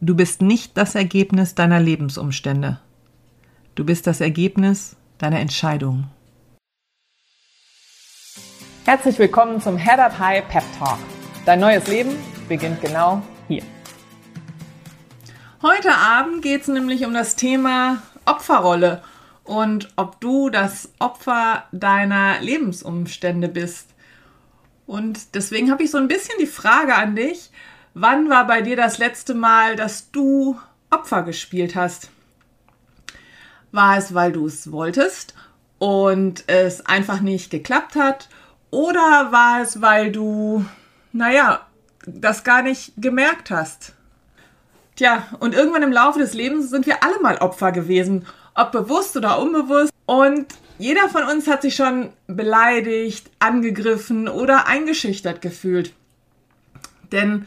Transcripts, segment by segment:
Du bist nicht das Ergebnis deiner Lebensumstände. Du bist das Ergebnis deiner Entscheidungen. Herzlich willkommen zum Head Up High Pep Talk. Dein neues Leben beginnt genau hier. Heute Abend geht es nämlich um das Thema Opferrolle und ob du das Opfer deiner Lebensumstände bist. Und deswegen habe ich so ein bisschen die Frage an dich, Wann war bei dir das letzte Mal, dass du Opfer gespielt hast? War es, weil du es wolltest und es einfach nicht geklappt hat? Oder war es, weil du, naja, das gar nicht gemerkt hast? Tja, und irgendwann im Laufe des Lebens sind wir alle mal Opfer gewesen, ob bewusst oder unbewusst. Und jeder von uns hat sich schon beleidigt, angegriffen oder eingeschüchtert gefühlt. Denn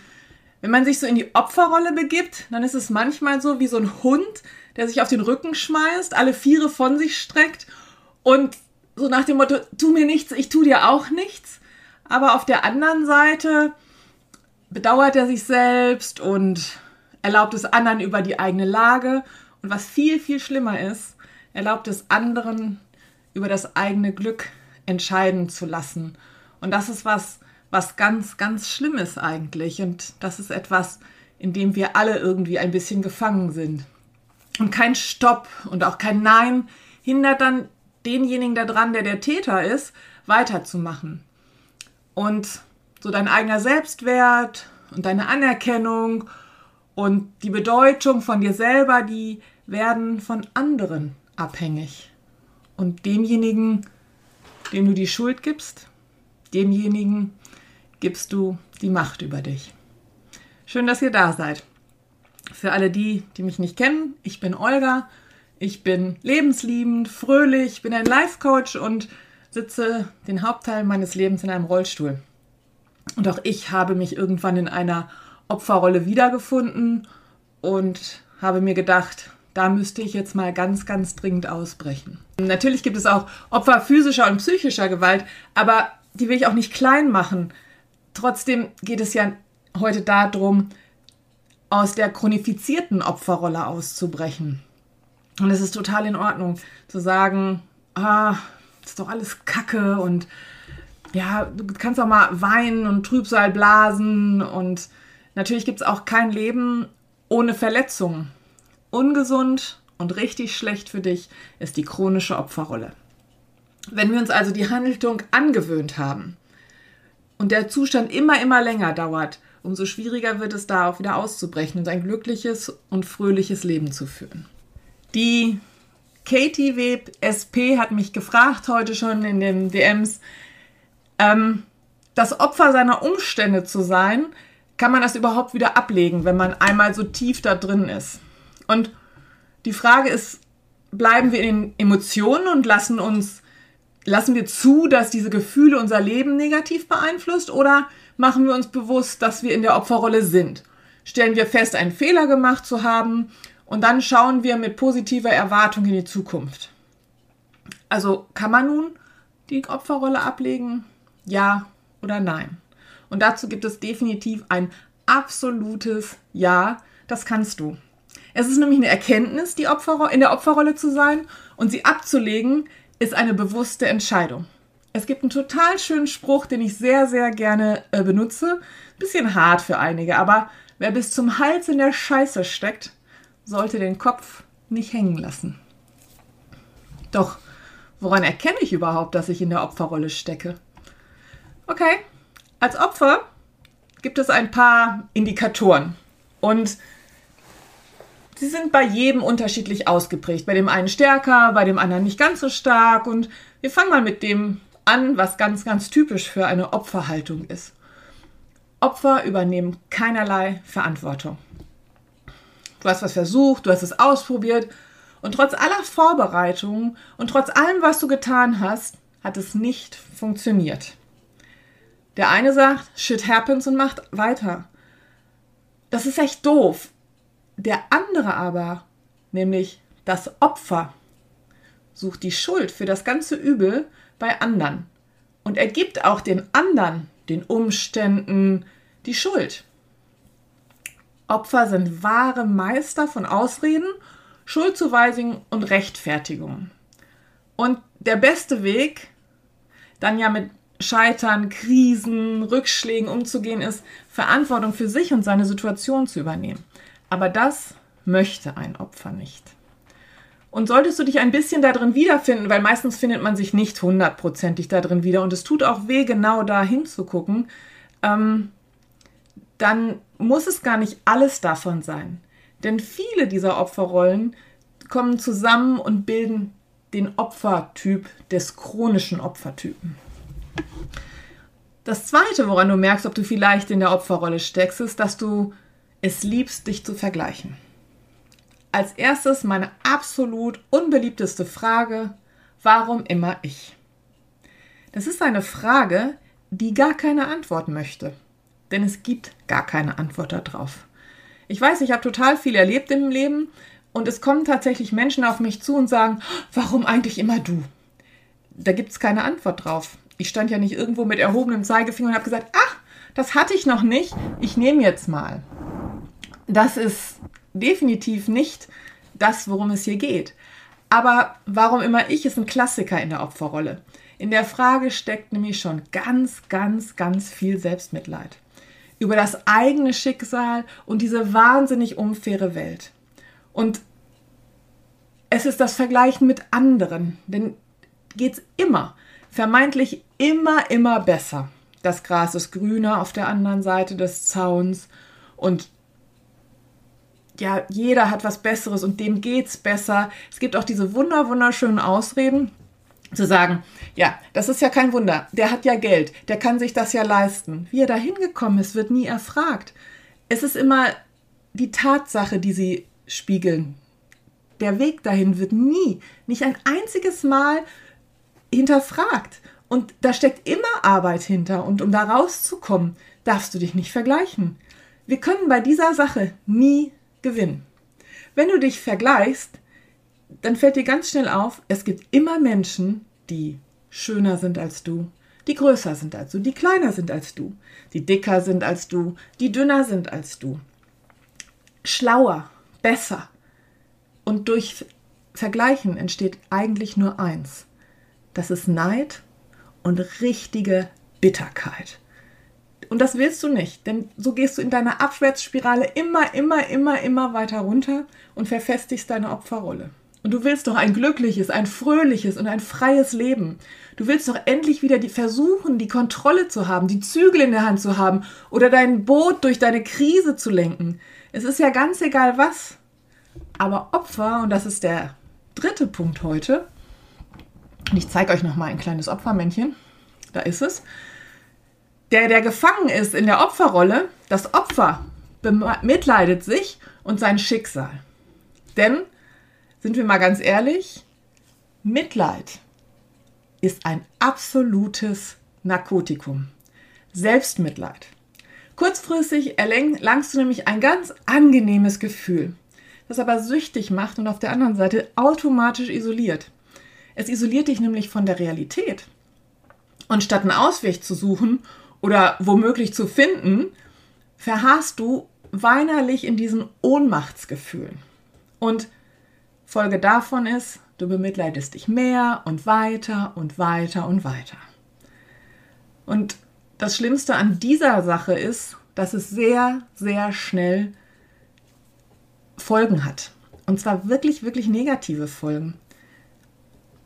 wenn man sich so in die Opferrolle begibt, dann ist es manchmal so wie so ein Hund, der sich auf den Rücken schmeißt, alle Viere von sich streckt und so nach dem Motto, tu mir nichts, ich tu dir auch nichts. Aber auf der anderen Seite bedauert er sich selbst und erlaubt es anderen über die eigene Lage. Und was viel, viel schlimmer ist, erlaubt es anderen über das eigene Glück entscheiden zu lassen. Und das ist was, was ganz, ganz Schlimmes eigentlich. Und das ist etwas, in dem wir alle irgendwie ein bisschen gefangen sind. Und kein Stopp und auch kein Nein hindert dann denjenigen daran, der der Täter ist, weiterzumachen. Und so dein eigener Selbstwert und deine Anerkennung und die Bedeutung von dir selber, die werden von anderen abhängig. Und demjenigen, dem du die Schuld gibst, demjenigen gibst du die Macht über dich. Schön, dass ihr da seid. Für alle die, die mich nicht kennen, ich bin Olga. Ich bin lebensliebend, fröhlich, bin ein Life-Coach und sitze den Hauptteil meines Lebens in einem Rollstuhl. Und auch ich habe mich irgendwann in einer Opferrolle wiedergefunden und habe mir gedacht, da müsste ich jetzt mal ganz, ganz dringend ausbrechen. Natürlich gibt es auch Opfer physischer und psychischer Gewalt, aber die will ich auch nicht klein machen. Trotzdem geht es ja heute darum, aus der chronifizierten Opferrolle auszubrechen. Und es ist total in Ordnung zu sagen, ah, ist doch alles Kacke und ja, du kannst auch mal weinen und Trübsal blasen und natürlich gibt es auch kein Leben ohne Verletzungen. Ungesund und richtig schlecht für dich ist die chronische Opferrolle. Wenn wir uns also die Handlung angewöhnt haben, und der Zustand immer, immer länger dauert, umso schwieriger wird es da auch wieder auszubrechen und ein glückliches und fröhliches Leben zu führen. Die Katie Web SP hat mich gefragt heute schon in den DMs, ähm, das Opfer seiner Umstände zu sein, kann man das überhaupt wieder ablegen, wenn man einmal so tief da drin ist? Und die Frage ist, bleiben wir in den Emotionen und lassen uns lassen wir zu, dass diese Gefühle unser Leben negativ beeinflusst oder machen wir uns bewusst, dass wir in der Opferrolle sind? Stellen wir fest, einen Fehler gemacht zu haben und dann schauen wir mit positiver Erwartung in die Zukunft. Also kann man nun die Opferrolle ablegen? Ja oder nein? Und dazu gibt es definitiv ein absolutes Ja, das kannst du. Es ist nämlich eine Erkenntnis, die Opfer, in der Opferrolle zu sein und sie abzulegen, ist eine bewusste Entscheidung. Es gibt einen total schönen Spruch, den ich sehr, sehr gerne äh, benutze. Bisschen hart für einige, aber wer bis zum Hals in der Scheiße steckt, sollte den Kopf nicht hängen lassen. Doch, woran erkenne ich überhaupt, dass ich in der Opferrolle stecke? Okay, als Opfer gibt es ein paar Indikatoren. Und sie sind bei jedem unterschiedlich ausgeprägt. Bei dem einen stärker, bei dem anderen nicht ganz so stark. Und wir fangen mal mit dem an, was ganz, ganz typisch für eine Opferhaltung ist. Opfer übernehmen keinerlei Verantwortung. Du hast was versucht, du hast es ausprobiert und trotz aller Vorbereitungen und trotz allem, was du getan hast, hat es nicht funktioniert. Der eine sagt, shit happens und macht weiter. Das ist echt doof. Der andere aber, nämlich das Opfer, sucht die Schuld für das ganze Übel bei anderen und er gibt auch den anderen, den Umständen, die Schuld. Opfer sind wahre Meister von Ausreden, Schuldzuweisungen und Rechtfertigungen. Und der beste Weg, dann ja mit Scheitern, Krisen, Rückschlägen umzugehen, ist, Verantwortung für sich und seine Situation zu übernehmen. Aber das möchte ein Opfer nicht. Und solltest du dich ein bisschen darin wiederfinden, weil meistens findet man sich nicht hundertprozentig darin wieder und es tut auch weh, genau da hinzugucken, ähm, dann muss es gar nicht alles davon sein. Denn viele dieser Opferrollen kommen zusammen und bilden den Opfertyp des chronischen Opfertypen. Das Zweite, woran du merkst, ob du vielleicht in der Opferrolle steckst, ist, dass du es liebst, dich zu vergleichen. Als erstes meine absolut unbeliebteste Frage, warum immer ich? Das ist eine Frage, die gar keine Antwort möchte, denn es gibt gar keine Antwort darauf. Ich weiß, ich habe total viel erlebt im Leben und es kommen tatsächlich Menschen auf mich zu und sagen, warum eigentlich immer du? Da gibt es keine Antwort drauf. Ich stand ja nicht irgendwo mit erhobenem Zeigefinger und habe gesagt, ach, das hatte ich noch nicht, ich nehme jetzt mal. Das ist definitiv nicht das, worum es hier geht. Aber warum immer ich ist ein Klassiker in der Opferrolle. In der Frage steckt nämlich schon ganz, ganz, ganz viel Selbstmitleid über das eigene Schicksal und diese wahnsinnig unfaire Welt. Und es ist das Vergleichen mit anderen, denn geht es immer vermeintlich immer, immer besser. Das Gras ist grüner auf der anderen Seite des Zauns und ja, jeder hat was Besseres und dem geht's besser. Es gibt auch diese wunder wunderschönen Ausreden zu sagen, ja, das ist ja kein Wunder. Der hat ja Geld, der kann sich das ja leisten. Wie er da hingekommen ist, wird nie erfragt. Es ist immer die Tatsache, die sie spiegeln. Der Weg dahin wird nie, nicht ein einziges Mal hinterfragt. Und da steckt immer Arbeit hinter. Und um da rauszukommen, darfst du dich nicht vergleichen. Wir können bei dieser Sache nie gewinnen. Wenn du dich vergleichst, dann fällt dir ganz schnell auf, es gibt immer Menschen, die schöner sind als du, die größer sind als du, die kleiner sind als du, die dicker sind als du, die dünner sind als du, schlauer, besser. Und durch Vergleichen entsteht eigentlich nur eins, das ist Neid und richtige Bitterkeit. Und das willst du nicht, denn so gehst du in deiner Abwärtsspirale immer, immer, immer, immer weiter runter und verfestigst deine Opferrolle. Und du willst doch ein glückliches, ein fröhliches und ein freies Leben. Du willst doch endlich wieder die versuchen, die Kontrolle zu haben, die Zügel in der Hand zu haben oder dein Boot durch deine Krise zu lenken. Es ist ja ganz egal was. Aber Opfer, und das ist der dritte Punkt heute, und ich zeige euch nochmal ein kleines Opfermännchen. Da ist es. Der, der gefangen ist in der Opferrolle, das Opfer bemitleidet sich und sein Schicksal. Denn, sind wir mal ganz ehrlich, Mitleid ist ein absolutes Narkotikum. Selbstmitleid. Kurzfristig erlangst du nämlich ein ganz angenehmes Gefühl, das aber süchtig macht und auf der anderen Seite automatisch isoliert. Es isoliert dich nämlich von der Realität. Und statt einen Ausweg zu suchen oder womöglich zu finden, verharrst du weinerlich in diesen Ohnmachtsgefühlen. Und Folge davon ist, du bemitleidest dich mehr und weiter und weiter und weiter. Und das Schlimmste an dieser Sache ist, dass es sehr, sehr schnell Folgen hat. Und zwar wirklich, wirklich negative Folgen.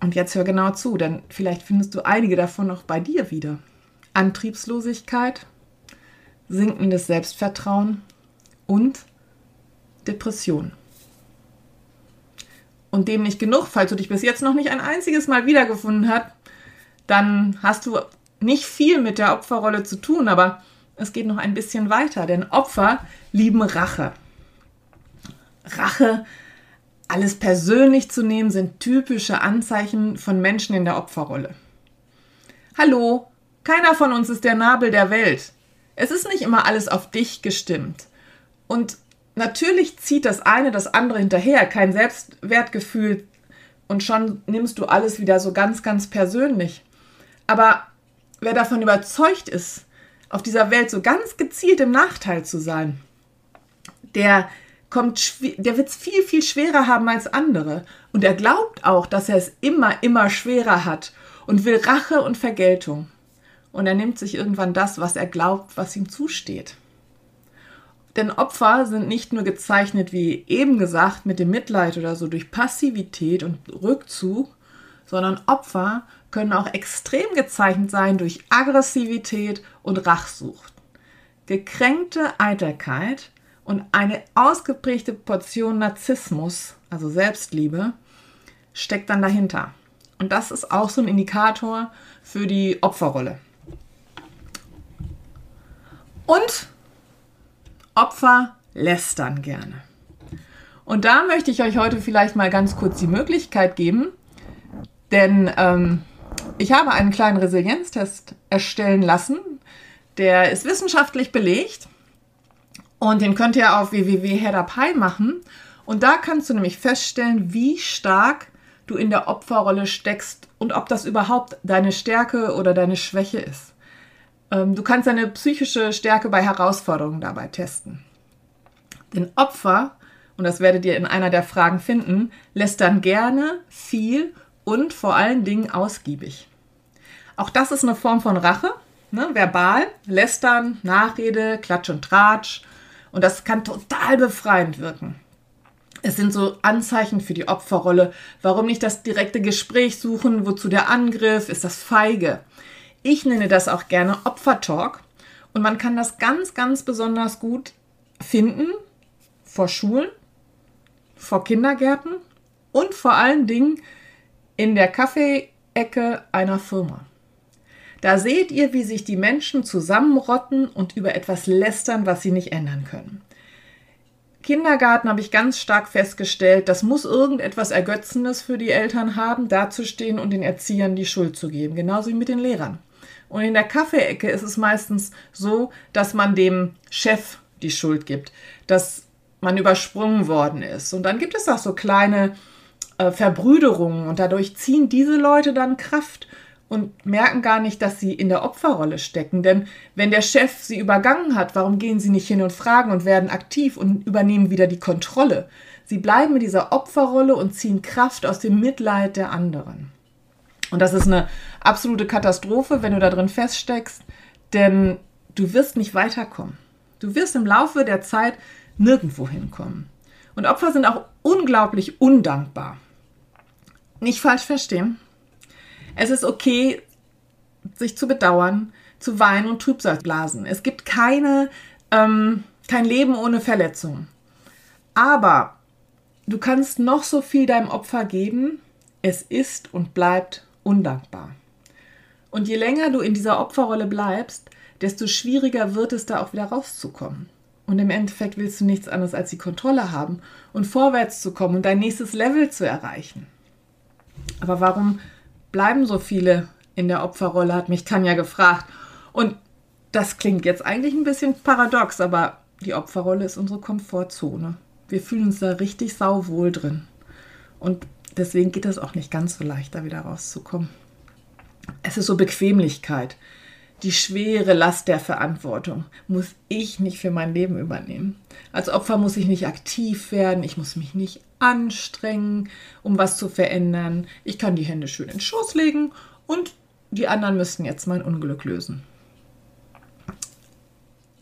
Und jetzt hör genau zu, denn vielleicht findest du einige davon auch bei dir wieder. Antriebslosigkeit, sinkendes Selbstvertrauen und Depression. Und dem nicht genug, falls du dich bis jetzt noch nicht ein einziges Mal wiedergefunden hast, dann hast du nicht viel mit der Opferrolle zu tun, aber es geht noch ein bisschen weiter, denn Opfer lieben Rache. Rache alles persönlich zu nehmen sind typische Anzeichen von Menschen in der Opferrolle. Hallo, keiner von uns ist der Nabel der Welt. Es ist nicht immer alles auf dich gestimmt. Und natürlich zieht das eine das andere hinterher, kein Selbstwertgefühl und schon nimmst du alles wieder so ganz, ganz persönlich. Aber wer davon überzeugt ist, auf dieser Welt so ganz gezielt im Nachteil zu sein, der der wird es viel, viel schwerer haben als andere. Und er glaubt auch, dass er es immer, immer schwerer hat und will Rache und Vergeltung. Und er nimmt sich irgendwann das, was er glaubt, was ihm zusteht. Denn Opfer sind nicht nur gezeichnet, wie eben gesagt, mit dem Mitleid oder so durch Passivität und Rückzug, sondern Opfer können auch extrem gezeichnet sein durch Aggressivität und Rachsucht. Gekränkte Eitelkeit und eine ausgeprägte Portion Narzissmus, also Selbstliebe, steckt dann dahinter. Und das ist auch so ein Indikator für die Opferrolle. Und Opfer lästern gerne. Und da möchte ich euch heute vielleicht mal ganz kurz die Möglichkeit geben, denn ähm, ich habe einen kleinen Resilienztest erstellen lassen. Der ist wissenschaftlich belegt und den könnt ihr auf www.headup.hi machen. Und da kannst du nämlich feststellen, wie stark du in der Opferrolle steckst und ob das überhaupt deine Stärke oder deine Schwäche ist. Ähm, du kannst deine psychische Stärke bei Herausforderungen dabei testen. Denn Opfer, und das werdet ihr in einer der Fragen finden, lässt dann gerne, viel und vor allen Dingen ausgiebig. Auch das ist eine Form von Rache, ne? verbal, lästern, Nachrede, Klatsch und Tratsch. Und das kann total befreiend wirken. Es sind so Anzeichen für die Opferrolle. Warum nicht das direkte Gespräch suchen? Wozu der Angriff? Ist das feige? Ich nenne das auch gerne Opfertalk. Und man kann das ganz, ganz besonders gut finden vor Schulen, vor Kindergärten und vor allen Dingen in der Kaffeeecke einer Firma. Da seht ihr, wie sich die Menschen zusammenrotten und über etwas lästern, was sie nicht ändern können. Kindergarten habe ich ganz stark festgestellt, das muss irgendetwas Ergötzendes für die Eltern haben, dazustehen und den Erziehern die Schuld zu geben, genauso wie mit den Lehrern. Und in der Kaffeeecke ist es meistens so, dass man dem Chef die Schuld gibt, dass man übersprungen worden ist. Und dann gibt es auch so kleine äh, Verbrüderungen und dadurch ziehen diese Leute dann Kraft und merken gar nicht, dass sie in der Opferrolle stecken. Denn wenn der Chef sie übergangen hat, warum gehen sie nicht hin und fragen und werden aktiv und übernehmen wieder die Kontrolle? Sie bleiben in dieser Opferrolle und ziehen Kraft aus dem Mitleid der anderen. Und das ist eine absolute Katastrophe, wenn du da drin feststeckst, denn du wirst nicht weiterkommen. Du wirst im Laufe der Zeit nirgendwo hinkommen. Und Opfer sind auch unglaublich undankbar. Nicht falsch verstehen. Es ist okay, sich zu bedauern, zu weinen und Trübsal blasen. Es gibt keine, ähm, kein Leben ohne Verletzungen. Aber du kannst noch so viel deinem Opfer geben. Es ist und bleibt undankbar. Und je länger du in dieser Opferrolle bleibst, desto schwieriger wird es da auch wieder rauszukommen. Und im Endeffekt willst du nichts anderes als die Kontrolle haben und vorwärts zu kommen und dein nächstes Level zu erreichen. Aber warum bleiben so viele in der Opferrolle, hat mich Tanja gefragt. Und das klingt jetzt eigentlich ein bisschen paradox, aber die Opferrolle ist unsere Komfortzone. Wir fühlen uns da richtig sauwohl drin. Und Deswegen geht es auch nicht ganz so leicht, da wieder rauszukommen. Es ist so Bequemlichkeit. Die schwere Last der Verantwortung muss ich nicht für mein Leben übernehmen. Als Opfer muss ich nicht aktiv werden, ich muss mich nicht anstrengen, um was zu verändern. Ich kann die Hände schön in den Schoß legen und die anderen müssten jetzt mein Unglück lösen.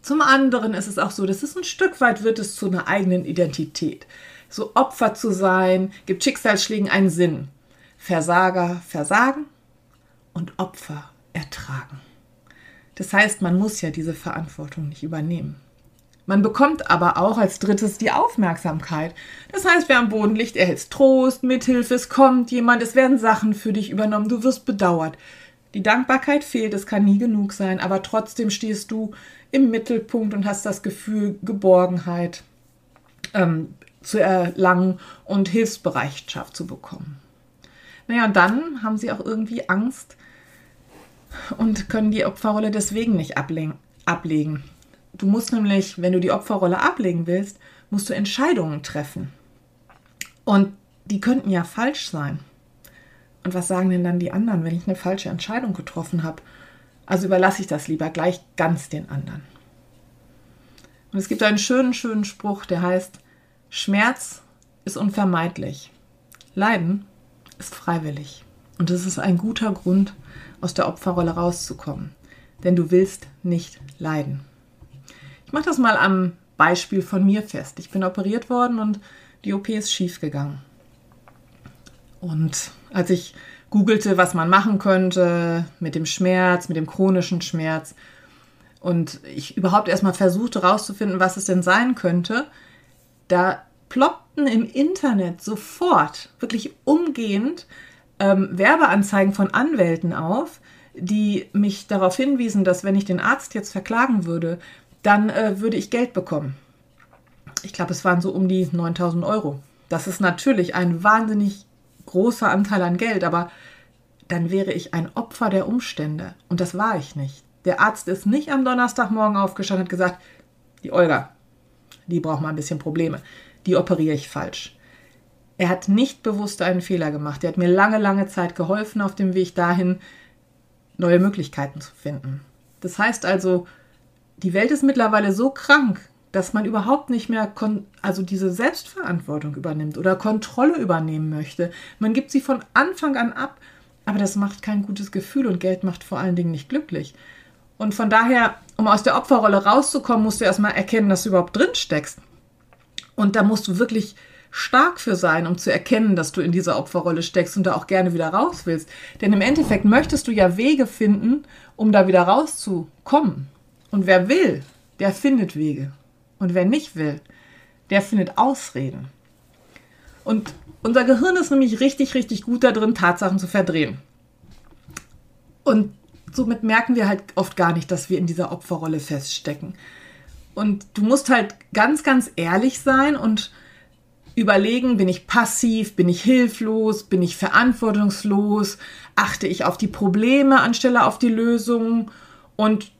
Zum anderen ist es auch so, dass es ein Stück weit wird es zu einer eigenen Identität so Opfer zu sein, gibt Schicksalsschlägen einen Sinn. Versager versagen und Opfer ertragen. Das heißt, man muss ja diese Verantwortung nicht übernehmen. Man bekommt aber auch als drittes die Aufmerksamkeit. Das heißt, wer am Boden liegt, erhält Trost, Mithilfe, es kommt jemand, es werden Sachen für dich übernommen, du wirst bedauert. Die Dankbarkeit fehlt, es kann nie genug sein, aber trotzdem stehst du im Mittelpunkt und hast das Gefühl Geborgenheit, ähm, zu erlangen und Hilfsbereitschaft zu bekommen. Naja, und dann haben sie auch irgendwie Angst und können die Opferrolle deswegen nicht ablegen. Du musst nämlich, wenn du die Opferrolle ablegen willst, musst du Entscheidungen treffen. Und die könnten ja falsch sein. Und was sagen denn dann die anderen, wenn ich eine falsche Entscheidung getroffen habe? Also überlasse ich das lieber gleich ganz den anderen. Und es gibt einen schönen, schönen Spruch, der heißt, Schmerz ist unvermeidlich. Leiden ist freiwillig. Und das ist ein guter Grund, aus der Opferrolle rauszukommen. Denn du willst nicht leiden. Ich mache das mal am Beispiel von mir fest. Ich bin operiert worden und die OP ist schief gegangen. Und als ich googelte, was man machen könnte mit dem Schmerz, mit dem chronischen Schmerz, und ich überhaupt erstmal versuchte herauszufinden, was es denn sein könnte, da ploppten im Internet sofort, wirklich umgehend, ähm, Werbeanzeigen von Anwälten auf, die mich darauf hinwiesen, dass wenn ich den Arzt jetzt verklagen würde, dann äh, würde ich Geld bekommen. Ich glaube, es waren so um die 9000 Euro. Das ist natürlich ein wahnsinnig großer Anteil an Geld, aber dann wäre ich ein Opfer der Umstände. Und das war ich nicht. Der Arzt ist nicht am Donnerstagmorgen aufgestanden und hat gesagt, die Olga, die braucht mal ein bisschen Probleme. Die operiere ich falsch. Er hat nicht bewusst einen Fehler gemacht. Er hat mir lange, lange Zeit geholfen auf dem Weg dahin, neue Möglichkeiten zu finden. Das heißt also, die Welt ist mittlerweile so krank, dass man überhaupt nicht mehr also diese Selbstverantwortung übernimmt oder Kontrolle übernehmen möchte. Man gibt sie von Anfang an ab, aber das macht kein gutes Gefühl und Geld macht vor allen Dingen nicht glücklich. Und von daher, um aus der Opferrolle rauszukommen, musst du erstmal erkennen, dass du überhaupt drin steckst. Und da musst du wirklich stark für sein, um zu erkennen, dass du in dieser Opferrolle steckst und da auch gerne wieder raus willst. Denn im Endeffekt möchtest du ja Wege finden, um da wieder rauszukommen. Und wer will, der findet Wege. Und wer nicht will, der findet Ausreden. Und unser Gehirn ist nämlich richtig, richtig gut darin, Tatsachen zu verdrehen. Und somit merken wir halt oft gar nicht, dass wir in dieser Opferrolle feststecken. Und du musst halt ganz, ganz ehrlich sein und überlegen, bin ich passiv, bin ich hilflos, bin ich verantwortungslos, achte ich auf die Probleme anstelle auf die Lösungen und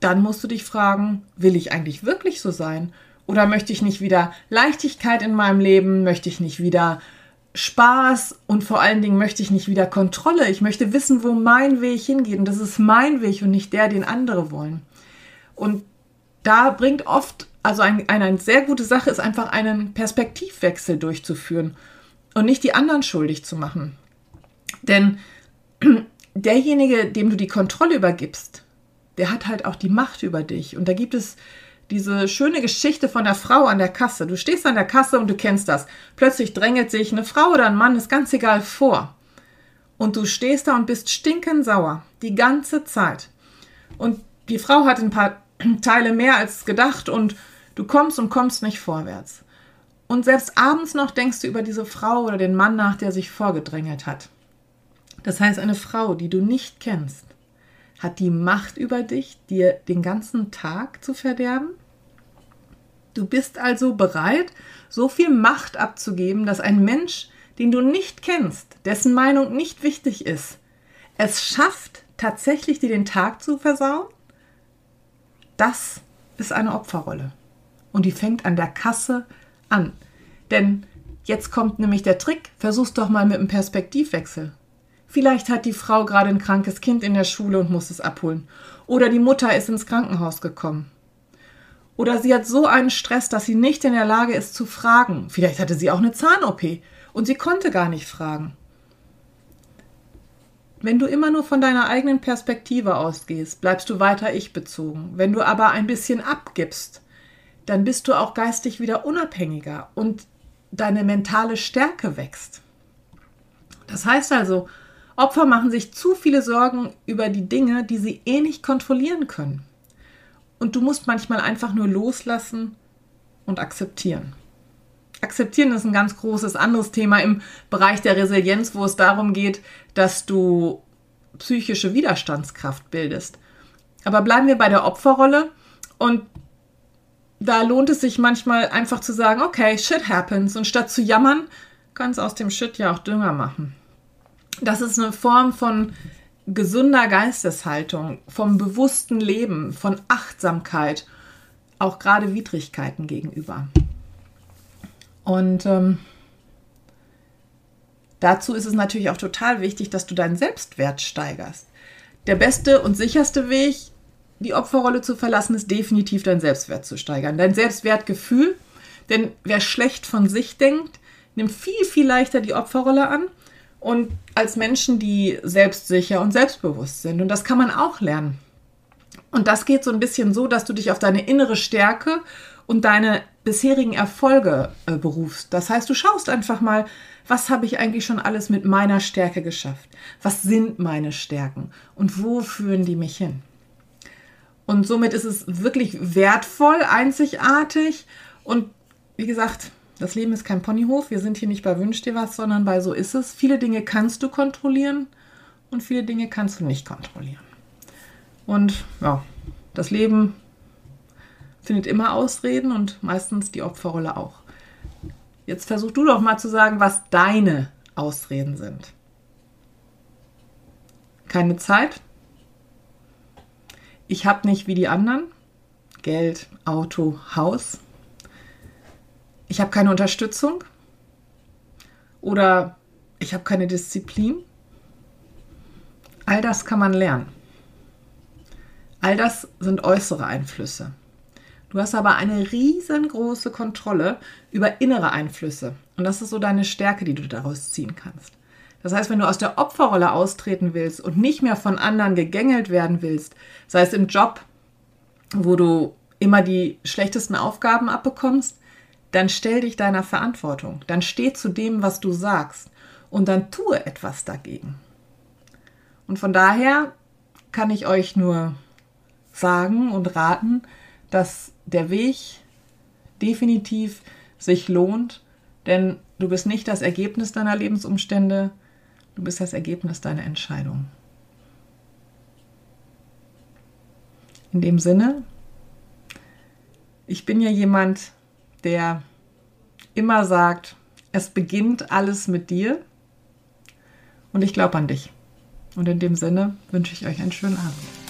dann musst du dich fragen, will ich eigentlich wirklich so sein? Oder möchte ich nicht wieder Leichtigkeit in meinem Leben? Möchte ich nicht wieder Spaß und vor allen Dingen möchte ich nicht wieder Kontrolle. Ich möchte wissen, wo mein Weg hingeht. Und das ist mein Weg und nicht der, den andere wollen. Und da bringt oft, also ein, eine sehr gute Sache ist einfach einen Perspektivwechsel durchzuführen und nicht die anderen schuldig zu machen. Denn derjenige, dem du die Kontrolle übergibst, der hat halt auch die Macht über dich. Und da gibt es diese schöne Geschichte von der Frau an der Kasse. Du stehst an der Kasse und du kennst das. Plötzlich drängelt sich eine Frau oder ein Mann, ist ganz egal, vor. Und du stehst da und bist stinkend sauer. Die ganze Zeit. Und die Frau hat ein paar Teile mehr als gedacht und du kommst und kommst nicht vorwärts. Und selbst abends noch denkst du über diese Frau oder den Mann nach, der sich vorgedrängelt hat. Das heißt, eine Frau, die du nicht kennst, hat die Macht über dich, dir den ganzen Tag zu verderben? Du bist also bereit, so viel Macht abzugeben, dass ein Mensch, den du nicht kennst, dessen Meinung nicht wichtig ist, es schafft, tatsächlich dir den Tag zu versauen? Das ist eine Opferrolle. Und die fängt an der Kasse an. Denn jetzt kommt nämlich der Trick, versuch's doch mal mit einem Perspektivwechsel. Vielleicht hat die Frau gerade ein krankes Kind in der Schule und muss es abholen. Oder die Mutter ist ins Krankenhaus gekommen. Oder sie hat so einen Stress, dass sie nicht in der Lage ist zu fragen. Vielleicht hatte sie auch eine Zahn-OP und sie konnte gar nicht fragen. Wenn du immer nur von deiner eigenen Perspektive ausgehst, bleibst du weiter ich-bezogen. Wenn du aber ein bisschen abgibst, dann bist du auch geistig wieder unabhängiger und deine mentale Stärke wächst. Das heißt also, Opfer machen sich zu viele Sorgen über die Dinge, die sie eh nicht kontrollieren können. Und du musst manchmal einfach nur loslassen und akzeptieren. Akzeptieren ist ein ganz großes anderes Thema im Bereich der Resilienz, wo es darum geht, dass du psychische Widerstandskraft bildest. Aber bleiben wir bei der Opferrolle und da lohnt es sich manchmal einfach zu sagen, okay, shit happens und statt zu jammern, kannst aus dem Shit ja auch Dünger machen. Das ist eine Form von gesunder Geisteshaltung, vom bewussten Leben, von Achtsamkeit, auch gerade Widrigkeiten gegenüber. Und ähm, dazu ist es natürlich auch total wichtig, dass du deinen Selbstwert steigerst. Der beste und sicherste Weg, die Opferrolle zu verlassen, ist definitiv dein Selbstwert zu steigern. Dein Selbstwertgefühl. Denn wer schlecht von sich denkt, nimmt viel, viel leichter die Opferrolle an. Und als Menschen, die selbstsicher und selbstbewusst sind. Und das kann man auch lernen. Und das geht so ein bisschen so, dass du dich auf deine innere Stärke und deine bisherigen Erfolge äh, berufst. Das heißt, du schaust einfach mal, was habe ich eigentlich schon alles mit meiner Stärke geschafft? Was sind meine Stärken? Und wo führen die mich hin? Und somit ist es wirklich wertvoll, einzigartig. Und wie gesagt, das Leben ist kein Ponyhof. Wir sind hier nicht bei Wünsch dir was, sondern bei So ist es. Viele Dinge kannst du kontrollieren und viele Dinge kannst du nicht kontrollieren. Und ja, das Leben findet immer Ausreden und meistens die Opferrolle auch. Jetzt versuch du doch mal zu sagen, was deine Ausreden sind. Keine Zeit. Ich habe nicht wie die anderen. Geld, Auto, Haus. Ich habe keine Unterstützung. Oder ich habe keine Disziplin. All das kann man lernen. All das sind äußere Einflüsse. Du hast aber eine riesengroße Kontrolle über innere Einflüsse. Und das ist so deine Stärke, die du daraus ziehen kannst. Das heißt, wenn du aus der Opferrolle austreten willst und nicht mehr von anderen gegängelt werden willst, sei es im Job, wo du immer die schlechtesten Aufgaben abbekommst, dann stell dich deiner Verantwortung. Dann steh zu dem, was du sagst. Und dann tue etwas dagegen. Und von daher kann ich euch nur sagen und raten, dass der Weg definitiv sich lohnt, denn du bist nicht das Ergebnis deiner Lebensumstände, du bist das Ergebnis deiner Entscheidung. In dem Sinne, ich bin ja jemand, der immer sagt, es beginnt alles mit dir und ich glaube an dich. Und in dem Sinne wünsche ich euch einen schönen Abend.